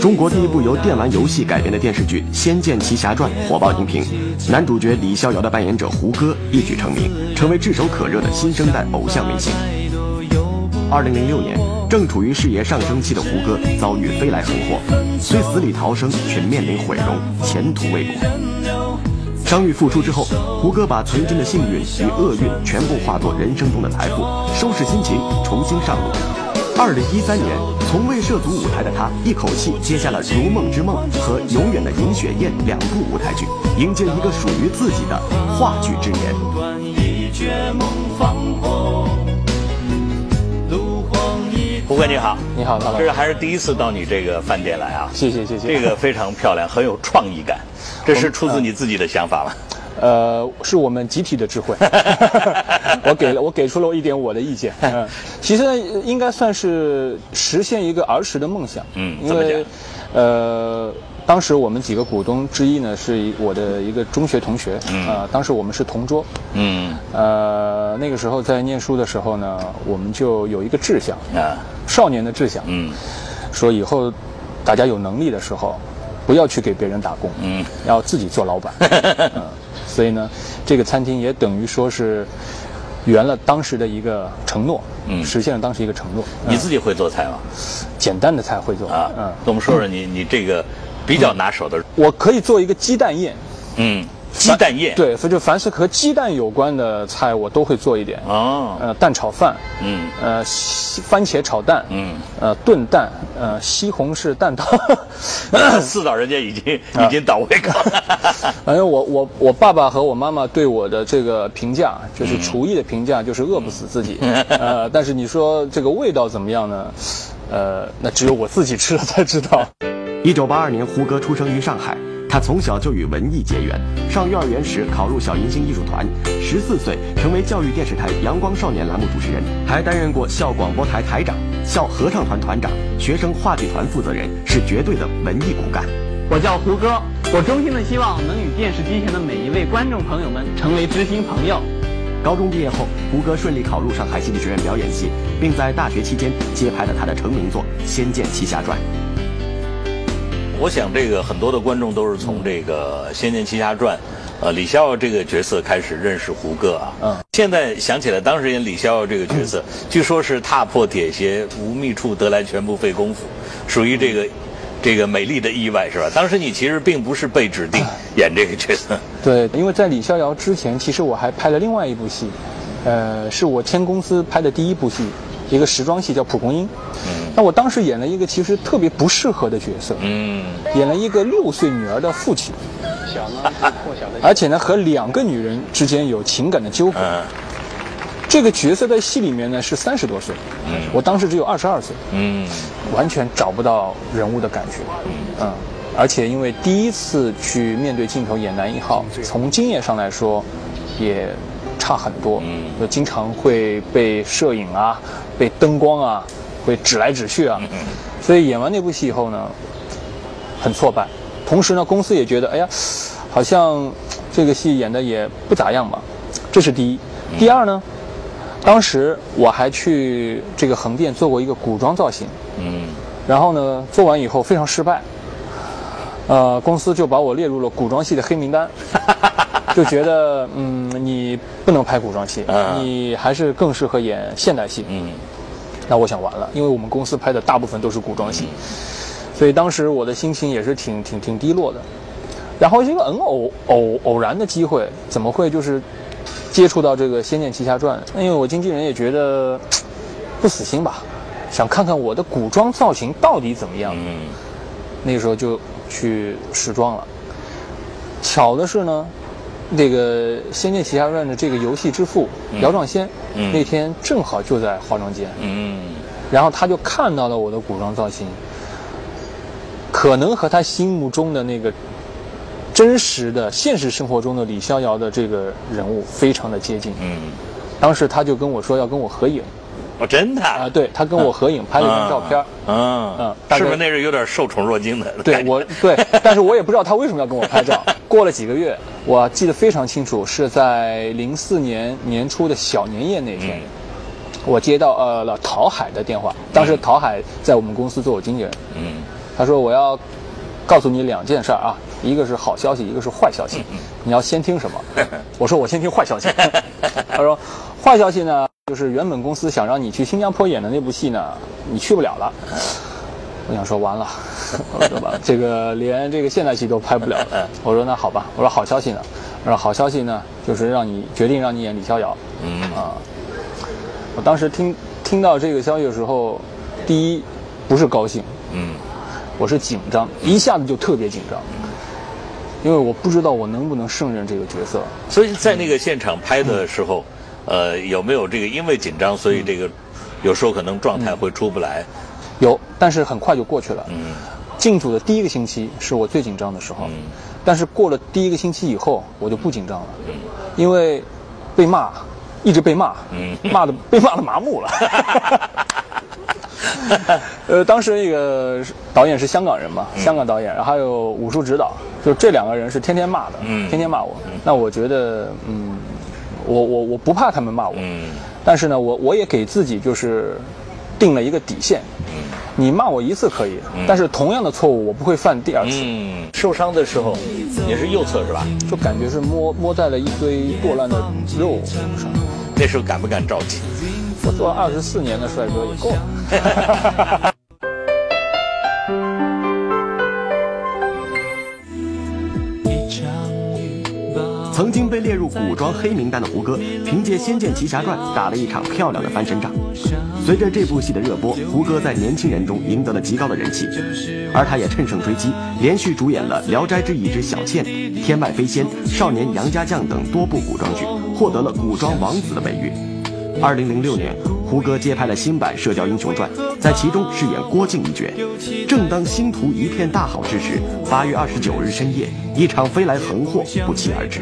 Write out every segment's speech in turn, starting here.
中国第一部由电玩游戏改编的电视剧《仙剑奇侠传》火爆荧屏，男主角李逍遥的扮演者胡歌一举成名，成为炙手可热的新生代偶像明星。二零零六年，正处于事业上升期的胡歌遭遇飞来横祸，虽死里逃生，却面临毁容，前途未卜。伤愈复出之后，胡歌把曾经的幸运与厄运全部化作人生中的财富，收拾心情，重新上路。二零一三年，从未涉足舞台的他，一口气接下了《如梦之梦》和《永远的尹雪艳》两部舞台剧，迎接一个属于自己的话剧之年。胡哥你好，你好，这是还是第一次到你这个饭店来啊？谢谢谢谢。这个非常漂亮，很有创意感，这是出自你自己的想法吗？呃，是我们集体的智慧，我给了我给出了一点我的意见。嗯，其实呢，应该算是实现一个儿时的梦想。嗯，因为呃，当时我们几个股东之一呢，是我的一个中学同学。嗯，啊，当时我们是同桌。嗯，呃，那个时候在念书的时候呢，我们就有一个志向啊，少年的志向。嗯，说以后大家有能力的时候，不要去给别人打工。嗯，要自己做老板。嗯。所以呢，这个餐厅也等于说是圆了当时的一个承诺，嗯，实现了当时一个承诺。你自己会做菜吗？简单的菜会做啊，嗯，跟我们说说你你这个比较拿手的。我可以做一个鸡蛋宴，嗯。鸡蛋液对，所以就凡是和鸡蛋有关的菜，我都会做一点哦。呃，蛋炒饭，嗯，呃，番茄炒蛋，嗯，呃，炖蛋，呃，西红柿蛋汤。四道人家已经已经倒胃口了。反正我我我爸爸和我妈妈对我的这个评价，就是厨艺的评价，就是饿不死自己。呃，但是你说这个味道怎么样呢？呃，那只有我自己吃了才知道。一九八二年，胡歌出生于上海。他从小就与文艺结缘，上幼儿园时考入小银星艺术团，十四岁成为教育电视台阳光少年栏目主持人，还担任过校广播台台长、校合唱团团长、学生话剧团负责人，是绝对的文艺骨干。我叫胡歌，我衷心的希望能与电视机前的每一位观众朋友们成为知心朋友。高中毕业后，胡歌顺利考入上海戏剧学院表演系，并在大学期间接拍了他的成名作《仙剑奇侠传》。我想，这个很多的观众都是从这个《仙剑奇侠传》，呃，李逍遥这个角色开始认识胡歌啊。嗯。现在想起来，当时演李逍遥这个角色，据说是踏破铁鞋无觅处，得来全不费工夫，属于这个这个美丽的意外，是吧？当时你其实并不是被指定演这个角色。对，因为在李逍遥之前，其实我还拍了另外一部戏，呃，是我签公司拍的第一部戏。一个时装戏叫《蒲公英》，那我当时演了一个其实特别不适合的角色，演了一个六岁女儿的父亲，小呢，小的，而且呢和两个女人之间有情感的纠葛。这个角色在戏里面呢是三十多岁，我当时只有二十二岁，完全找不到人物的感觉，嗯，而且因为第一次去面对镜头演男一号，从经验上来说，也。差很多，嗯，就经常会被摄影啊，被灯光啊，会指来指去啊，所以演完那部戏以后呢，很挫败。同时呢，公司也觉得，哎呀，好像这个戏演的也不咋样吧。这是第一。第二呢，当时我还去这个横店做过一个古装造型，嗯，然后呢，做完以后非常失败，呃，公司就把我列入了古装戏的黑名单。就觉得，嗯，你不能拍古装戏，你还是更适合演现代戏。嗯，那我想完了，因为我们公司拍的大部分都是古装戏，所以当时我的心情也是挺挺挺低落的。然后一个很偶偶偶然的机会，怎么会就是接触到这个《仙剑奇侠传》？因为我经纪人也觉得不死心吧，想看看我的古装造型到底怎么样。嗯，那个时候就去试装了。巧的是呢。那个《仙剑奇侠传》的这个游戏之父姚壮先，那天正好就在化妆间，然后他就看到了我的古装造型，可能和他心目中的那个真实的现实生活中的李逍遥的这个人物非常的接近。当时他就跟我说要跟我合影。哦，真的啊！对他跟我合影，拍了一张照片。嗯嗯，是不是那是有点受宠若惊的？对我对，但是我也不知道他为什么要跟我拍照。过了几个月，我记得非常清楚，是在零四年年初的小年夜那天，我接到呃了陶海的电话。当时陶海在我们公司做我经纪人。嗯，他说我要告诉你两件事儿啊，一个是好消息，一个是坏消息，你要先听什么？我说我先听坏消息。他说坏消息呢，就是原本公司想让你去新加坡演的那部戏呢，你去不了了。我想说完了，我说吧，这个连这个现代戏都拍不了了。我说那好吧，我说好消息呢，我说好消息呢，就是让你决定让你演李逍遥。嗯啊，我当时听听到这个消息的时候，第一不是高兴，嗯，我是紧张，一下子就特别紧张，因为我不知道我能不能胜任这个角色。所以在那个现场拍的时候，呃，有没有这个因为紧张，所以这个有时候可能状态会出不来？有，但是很快就过去了。嗯，进组的第一个星期是我最紧张的时候，但是过了第一个星期以后，我就不紧张了，因为被骂，一直被骂，骂的 被骂的麻木了。呃，当时那个导演是香港人嘛，香港导演，然后还有武术指导，就这两个人是天天骂的，天天骂我。那我觉得，嗯，我我我不怕他们骂我，但是呢，我我也给自己就是定了一个底线。你骂我一次可以，但是同样的错误我不会犯第二次。嗯，受伤的时候也是右侧是吧？就感觉是摸摸在了一堆剁烂的肉上。那时候敢不敢着急？我做了二十四年的帅哥也够了。古装黑名单的胡歌，凭借《仙剑奇侠传》打了一场漂亮的翻身仗。随着这部戏的热播，胡歌在年轻人中赢得了极高的人气，而他也乘胜追击，连续主演了《聊斋志异》之小倩、《天外飞仙》、《少年杨家将》等多部古装剧，获得了古装王子的美誉。二零零六年，胡歌接拍了新版《射雕英雄传》，在其中饰演郭靖一角。正当星途一片大好之时，八月二十九日深夜，一场飞来横祸不期而至。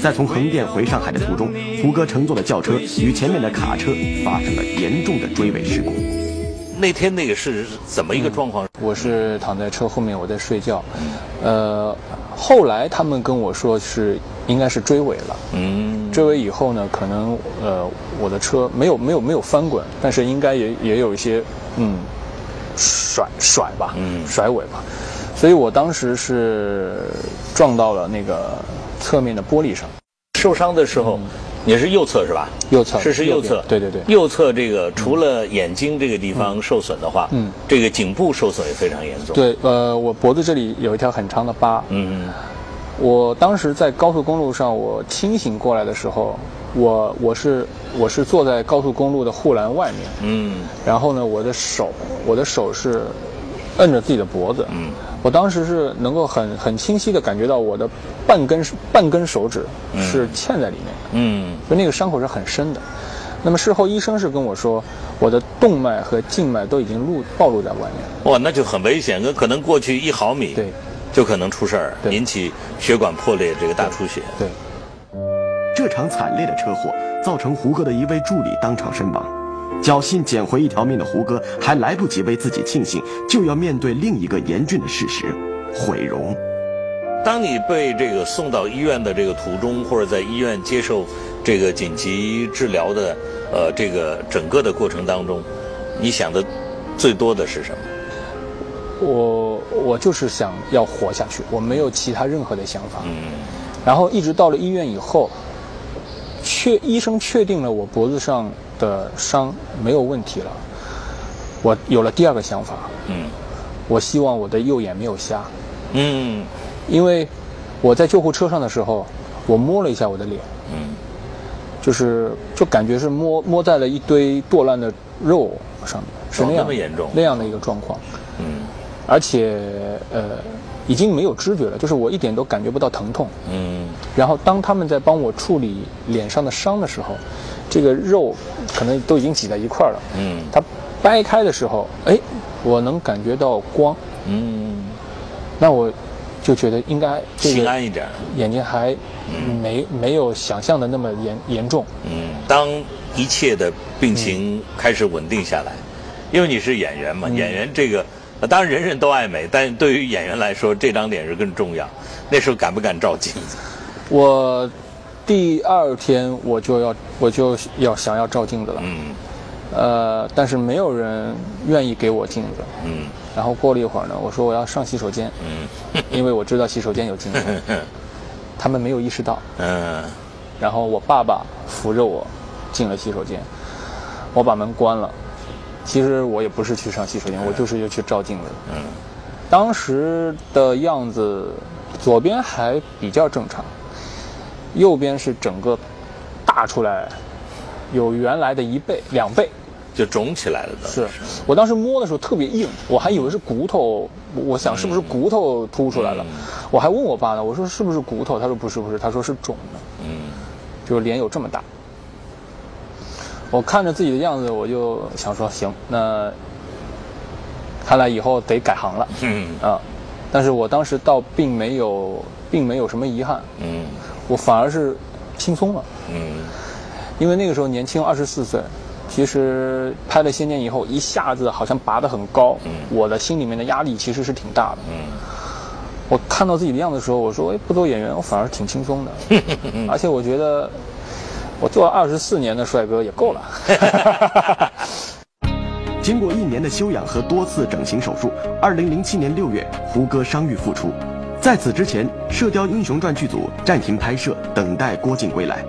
在从横店回上海的途中，胡歌乘坐的轿车与前面的卡车发生了严重的追尾事故。那天那个是怎么一个状况？我是躺在车后面，我在睡觉。呃，后来他们跟我说是应该是追尾了。嗯，追尾以后呢，可能呃我的车没有没有没有翻滚，但是应该也也有一些嗯甩甩吧，嗯甩尾吧。所以我当时是撞到了那个侧面的玻璃上。受伤的时候。也是右侧是吧？右侧是是右侧，对对对。右侧这个除了眼睛这个地方受损的话，嗯，这个颈部受损也非常严重。对，呃，我脖子这里有一条很长的疤。嗯，我当时在高速公路上，我清醒过来的时候，我我是我是坐在高速公路的护栏外面。嗯，然后呢，我的手我的手是摁着自己的脖子。嗯。我当时是能够很很清晰的感觉到我的半根半根手指是嵌在里面的，嗯，所以那个伤口是很深的。那么事后医生是跟我说，我的动脉和静脉都已经露暴露在外面。哇，那就很危险，可能过去一毫米，对，就可能出事儿，引起血管破裂，这个大出血。对，这场惨烈的车祸造成胡歌的一位助理当场身亡。侥幸捡回一条命的胡歌，还来不及为自己庆幸，就要面对另一个严峻的事实——毁容。当你被这个送到医院的这个途中，或者在医院接受这个紧急治疗的，呃，这个整个的过程当中，你想的最多的是什么？我我就是想要活下去，我没有其他任何的想法。嗯。然后一直到了医院以后，确医生确定了我脖子上。的伤没有问题了，我有了第二个想法。嗯，我希望我的右眼没有瞎。嗯，因为我在救护车上的时候，我摸了一下我的脸。嗯，就是就感觉是摸摸在了一堆剁烂的肉上面，是那样那样的一个状况。嗯，而且呃。已经没有知觉了，就是我一点都感觉不到疼痛。嗯。然后当他们在帮我处理脸上的伤的时候，这个肉可能都已经挤在一块儿了。嗯。它掰开的时候，哎，我能感觉到光。嗯。那我就觉得应该心安一点，眼睛还没没有想象的那么严严重。嗯。当一切的病情开始稳定下来，因为你是演员嘛，演员这个。当然，人人都爱美，但对于演员来说，这张脸是更重要。那时候敢不敢照镜子？我第二天我就要我就要想要照镜子了。嗯。呃，但是没有人愿意给我镜子。嗯。然后过了一会儿呢，我说我要上洗手间，嗯 因为我知道洗手间有镜子，他们没有意识到。嗯然后我爸爸扶着我进了洗手间，我把门关了。其实我也不是去上洗手间，我就是要去照镜子。嗯当时的样子，左边还比较正常，右边是整个大出来，有原来的一倍、两倍。就肿起来了的。是我当时摸的时候特别硬，我还以为是骨头，我想是不是骨头凸出来了，我还问我爸呢，我说是不是骨头？他说不是不是，他说是肿的，嗯就是脸有这么大。我看着自己的样子，我就想说行，那看来以后得改行了嗯啊。但是我当时倒并没有，并没有什么遗憾，嗯我反而是轻松了。嗯因为那个时候年轻，二十四岁，其实拍了《仙剑》以后，一下子好像拔得很高，我的心里面的压力其实是挺大的。嗯我看到自己的样子的时候，我说：“哎，不做演员，我反而挺轻松的。而且我觉得，我做二十四年的帅哥也够了。经过一年的休养和多次整形手术，二零零七年六月，胡歌伤愈复出。在此之前，《射雕英雄传》剧组暂停拍摄，等待郭靖归来。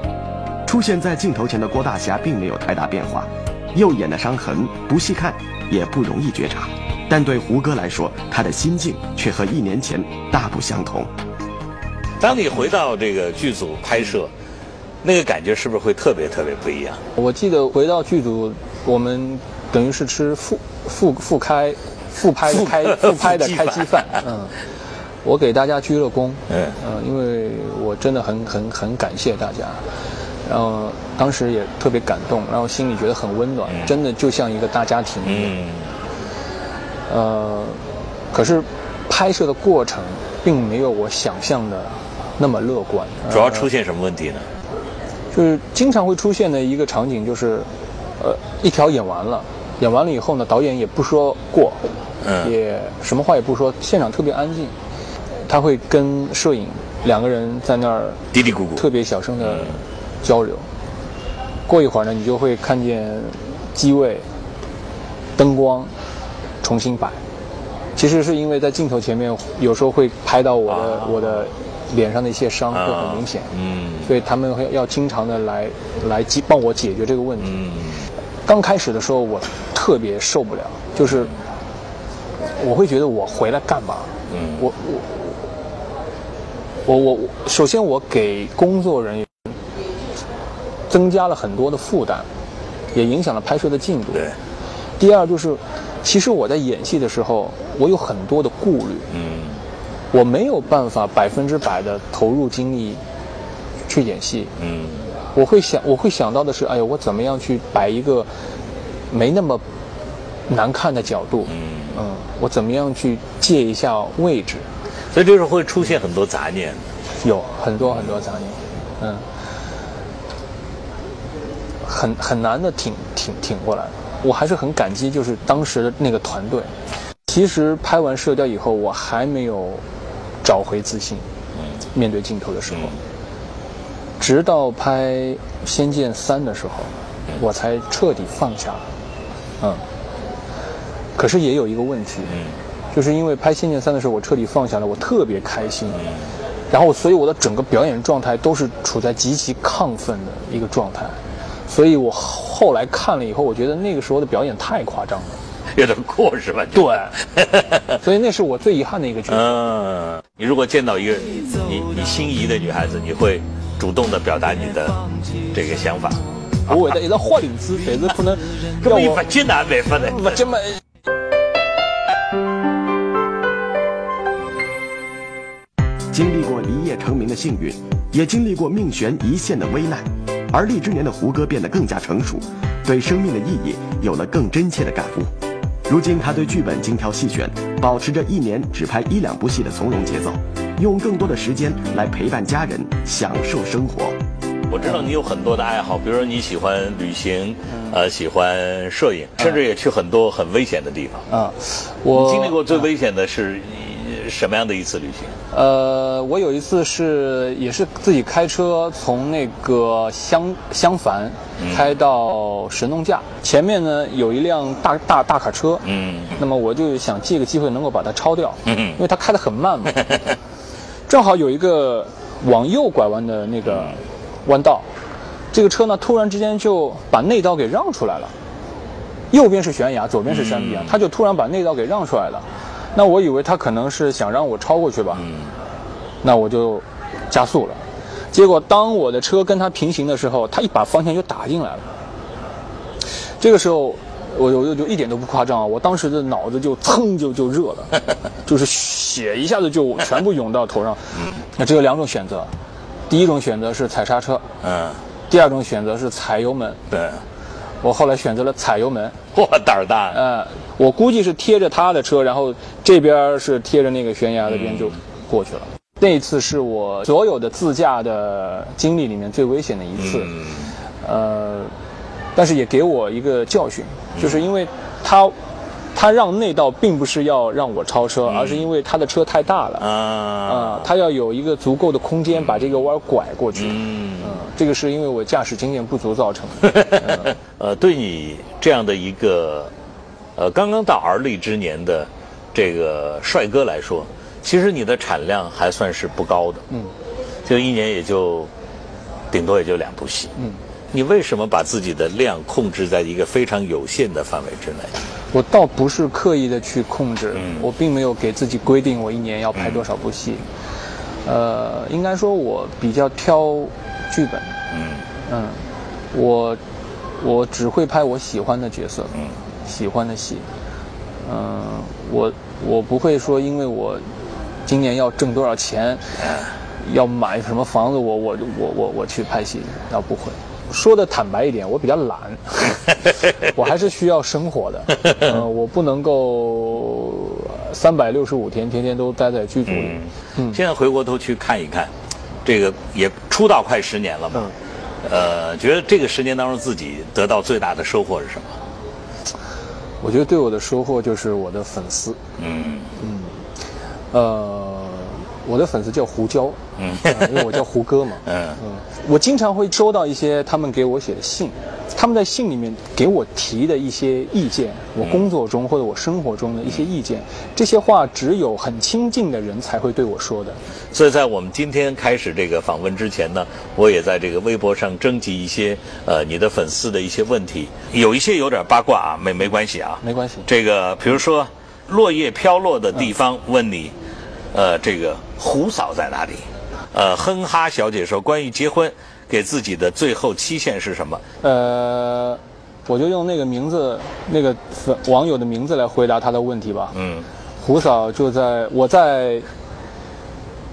出现在镜头前的郭大侠并没有太大变化，右眼的伤痕不细看也不容易觉察，但对胡歌来说，他的心境却和一年前大不相同。当你回到这个剧组拍摄，那个感觉是不是会特别特别不一样？我记得回到剧组，我们等于是吃复复复开复拍的开复拍的复开机饭，嗯，我给大家鞠了躬，嗯呃，因为我真的很很很感谢大家，然后当时也特别感动，然后心里觉得很温暖，真的就像一个大家庭一样。嗯。呃，可是拍摄的过程并没有我想象的那么乐观，主要出现什么问题呢？就是经常会出现的一个场景就是，呃，一条演完了，演完了以后呢，导演也不说过，嗯。也什么话也不说，现场特别安静，他会跟摄影两个人在那儿嘀嘀咕咕。特别小声的交流。过一会儿呢，你就会看见机位、灯光重新摆。其实是因为在镜头前面，有时候会拍到我的、啊我的脸上的一些伤，会很明显。嗯所以他们会要经常的来来解帮我解决这个问题。嗯刚开始的时候，我特别受不了，就是我会觉得我回来干嘛？嗯我我我我我，首先我给工作人员增加了很多的负担，也影响了拍摄的进度。对。第二就是，其实我在演戏的时候，我有很多的顾虑，嗯我没有办法百分之百的投入精力去演戏。嗯我会想，我会想到的是，哎呀，我怎么样去摆一个没那么难看的角度？嗯，嗯，我怎么样去借一下位置？所以这时候会出现很多杂念。有很多很多杂念，嗯，很很难的挺挺挺过来。我还是很感激，就是当时的那个团队。其实拍完《射雕》以后，我还没有找回自信，面对镜头的时候，直到拍《仙剑三》的时候，我才彻底放下了。嗯，可是也有一个问题，就是因为拍《仙剑三》的时候，我彻底放下了，我特别开心。然后，所以我的整个表演状态都是处在极其亢奋的一个状态，所以我后来看了以后，我觉得那个时候的表演太夸张了。有点过是吧？对，所以那是我最遗憾的一个角色。嗯，你如果见到一个你你心仪的女孩子，你会主动的表达你的这个想法。我会得一直豁领子，但是可能 要我根本不艰难没法的。不这么。经历过一夜成名的幸运，也经历过命悬一线的危难，而立之年的胡歌变得更加成熟，对生命的意义有了更真切的感悟。如今他对剧本精挑细选，保持着一年只拍一两部戏的从容节奏，用更多的时间来陪伴家人，享受生活。我知道你有很多的爱好，比如说你喜欢旅行，呃，喜欢摄影，甚至也去很多很危险的地方。啊，我经历过最危险的是什么样的一次旅行？呃，我有一次是也是自己开车从那个襄襄樊开到神农架，前面呢有一辆大大大卡车，嗯。那么我就想借个机会能够把它超掉，嗯。因为它开得很慢嘛，正好有一个往右拐弯的那个弯道，这个车呢突然之间就把内道给让出来了。右边是悬崖，左边是山壁啊，他就突然把内道给让出来了。那我以为他可能是想让我超过去吧，那我就加速了。结果当我的车跟他平行的时候，他一把方向就打进来了。这个时候，我我就一点都不夸张啊，我当时的脑子就噌就就热了，就是血一下子就全部涌到头上。那只有两种选择，第一种选择是踩刹车，嗯，第二种选择是踩油门。对，我后来选择了踩油门。我，胆儿大。呃，我估计是贴着他的车，然后这边是贴着那个悬崖那边就过去了。那一次是我所有的自驾的经历里面最危险的一次，嗯呃，但是也给我一个教训，就是因为他他让内道并不是要让我超车，而是因为他的车太大了啊啊，他要有一个足够的空间把这个弯拐过去。嗯嗯，这个是因为我驾驶经验不足造成的。呃，对你这样的一个呃刚刚到而立之年的这个帅哥来说，其实你的产量还算是不高的，嗯，就一年也就顶多也就两部戏，嗯，你为什么把自己的量控制在一个非常有限的范围之内？我倒不是刻意的去控制，嗯我并没有给自己规定我一年要拍多少部戏。呃，应该说我比较挑剧本，嗯嗯，我我只会拍我喜欢的角色，嗯喜欢的戏。嗯、我我不会说因为我今年要挣多少钱，要买什么房子，我我我我我去拍戏，那不会。说的坦白一点，我比较懒，我还是需要生活的。嗯、我不能够三百六十五天天天都待在剧组里。嗯，现在回过头去看一看，这个也出道快十年了嘛，呃，觉得这个十年当中自己得到最大的收获是什么？我觉得对我的收获就是我的粉丝。嗯。嗯。呃，我的粉丝叫胡椒，嗯。呃因为我叫胡歌嘛。嗯。嗯，我经常会收到一些他们给我写的信，他们在信里面给我提的一些意见，我工作中或者我生活中的一些意见，这些话只有很亲近的人才会对我说的。所以在我们今天开始这个访问之前呢，我也在这个微博上征集一些呃你的粉丝的一些问题，有一些有点八卦啊，没没关系啊，没关系这个比如说落叶飘落的地方，问你，呃，这个胡嫂在哪里？呃，哼哈小姐说，关于结婚，给自己的最后期限是什么？呃，我就用那个名字，那个网友的名字来回答他的问题吧。嗯，胡嫂就在我在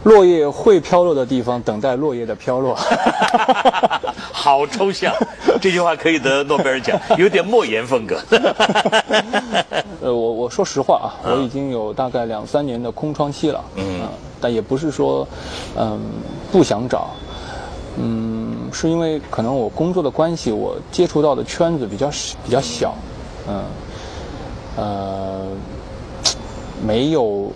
落叶会飘落的地方等待落叶的飘落。好抽象，这句话可以得诺贝尔奖，有点莫言风格。呃，我我说实话啊，我已经有大概两三年的空窗期了，嗯啊但也不是说，嗯，不想找，嗯，是因为可能我工作的关系，我接触到的圈子比较比较小，嗯，呃，没有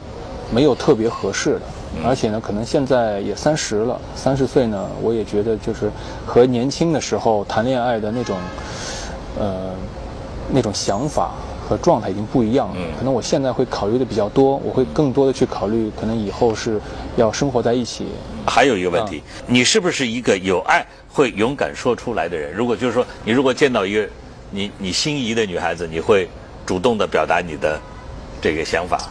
没有特别合适的，而且呢，可能现在也三十了，三十岁呢，我也觉得就是和年轻的时候谈恋爱的那种，呃，那种想法和状态已经不一样了。可能我现在会考虑的比较多，我会更多的去考虑，可能以后是要生活在一起。还有一个问题，你是不是一个有爱会勇敢说出来的人？如果就是说，你如果见到一个你你心仪的女孩子，你会主动的表达你的这个想法？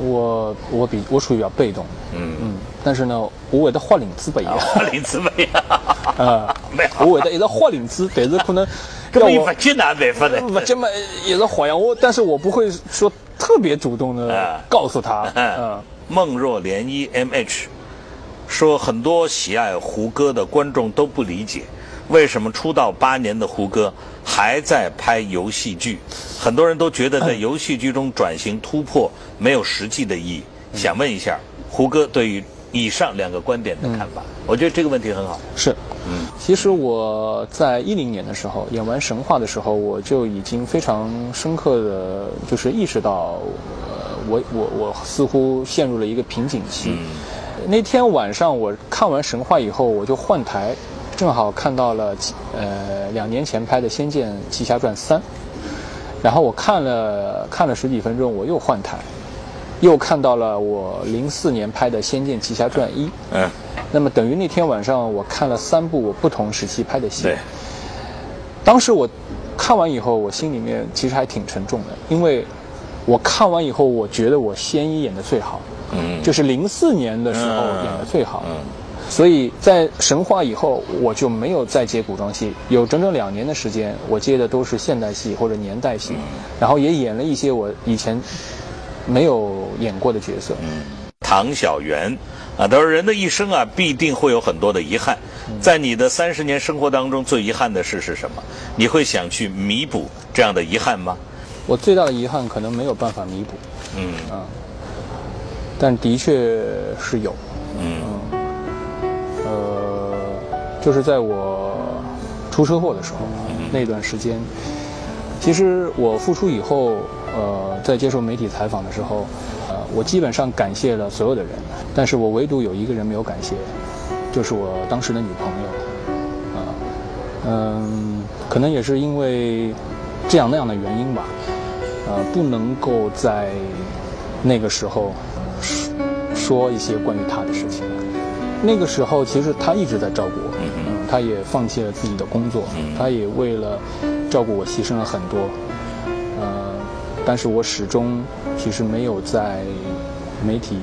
我我比我属于比较被动，嗯嗯，但是呢，我会得花领子不一样，林子梅啊，呃没有，我会得一直换领子，但是可能根本不艰难办法的。不这么也是好呀，我但是我不会说特别主动的啊告诉他，嗯嗯，梦若涟漪 M H 说，很多喜爱胡歌的观众都不理解，为什么出道八年的胡歌还在拍游戏剧？很多人都觉得在游戏剧中转型突破没有实际的意义。想问一下，胡歌对于以上两个观点的看法？我觉得这个问题很好。是，嗯，其实我在一零年的时候演完《神话》的时候，我就已经非常深刻的就是意识到，呃，我我我似乎陷入了一个瓶颈期。那天晚上我看完《神话》以后，我就换台，正好看到了呃两年前拍的《仙剑奇侠传三》，然后我看了看了十几分钟，我又换台，又看到了我零四年拍的《仙剑奇侠传一》。嗯。那么等于那天晚上我看了三部我不同时期拍的戏。对。当时我看完以后，我心里面其实还挺沉重的，因为我看完以后，我觉得我仙一演的最好，嗯，就是零四年的时候演的最好，嗯，所以在神话以后，我就没有再接古装戏，有整整两年的时间，我接的都是现代戏或者年代戏，然后也演了一些我以前没有演过的角色，嗯，唐小圆。啊，他说人的一生啊，必定会有很多的遗憾。在你的三十年生活当中，最遗憾的事是什么？你会想去弥补这样的遗憾吗？我最大的遗憾可能没有办法弥补。嗯啊，但的确是有。嗯呃，就是在我出车祸的时候那段时间，其实我复出以后，呃，在接受媒体采访的时候。我基本上感谢了所有的人，但是我唯独有一个人没有感谢，就是我当时的女朋友，啊，嗯，可能也是因为这样那样的原因吧，呃，不能够在那个时候说说一些关于她的事情。那个时候其实她一直在照顾我，嗯，她也放弃了自己的工作，她也为了照顾我牺牲了很多，呃，但是我始终。其实没有在媒体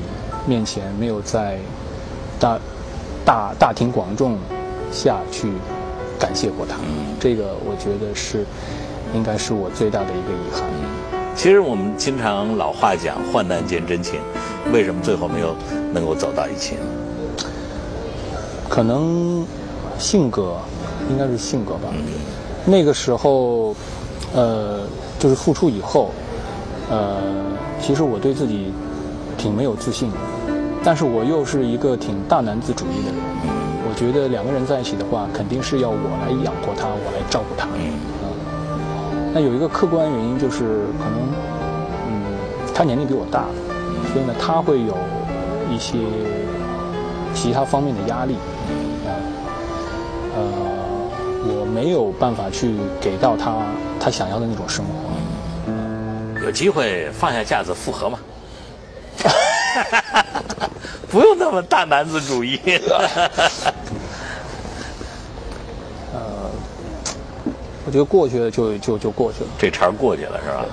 面前，没有在大大大庭广众下去感谢过他。这个我觉得是应该是我最大的一个遗憾。其实我们经常老话讲“患难见真情”，为什么最后没有能够走到一起呢？可能性格，应该是性格吧。那个时候，呃，就是付出以后，呃。其实我对自己挺没有自信的，但是我又是一个挺大男子主义的人。我觉得两个人在一起的话，肯定是要我来养活他，我来照顾他。嗯。那有一个客观原因就是，可能嗯，他年龄比我大，所以呢，他会有一些其他方面的压力。啊。呃，我没有办法去给到他他想要的那种生活。有机会放下架子复合嘛？不用那么大男子主义。呃，我觉得过去了就就就过去了，这茬过去了是吧？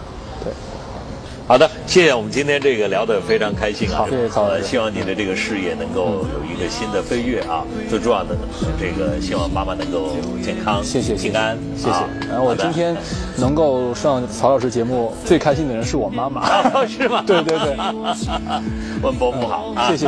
对。好的，谢谢我们今天这个聊得非常开心啊！谢谢曹老师，希望你的这个事业能够有一个新的飞跃啊！最重要的，这个希望妈妈能够健康、谢谢平安，谢谢。然后我今天能够上曹老师节目，最开心的人是我妈妈，是吗？对 对对，问伯母好，谢谢。